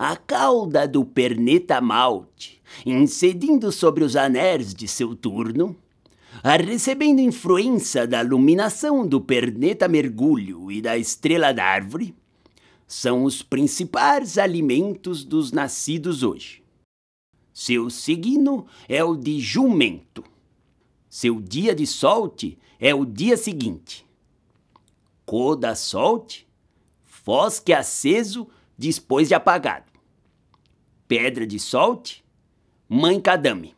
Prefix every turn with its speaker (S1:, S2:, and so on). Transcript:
S1: a cauda do perneta malte, incidindo sobre os anéis de seu turno, a recebendo influência da iluminação do perneta mergulho e da estrela d'árvore, são os principais alimentos dos nascidos hoje. Seu signo é o de jumento. Seu dia de solte é o dia seguinte. Coda solte, fosque aceso depois de apagado. Pedra de solte, mãe cadame.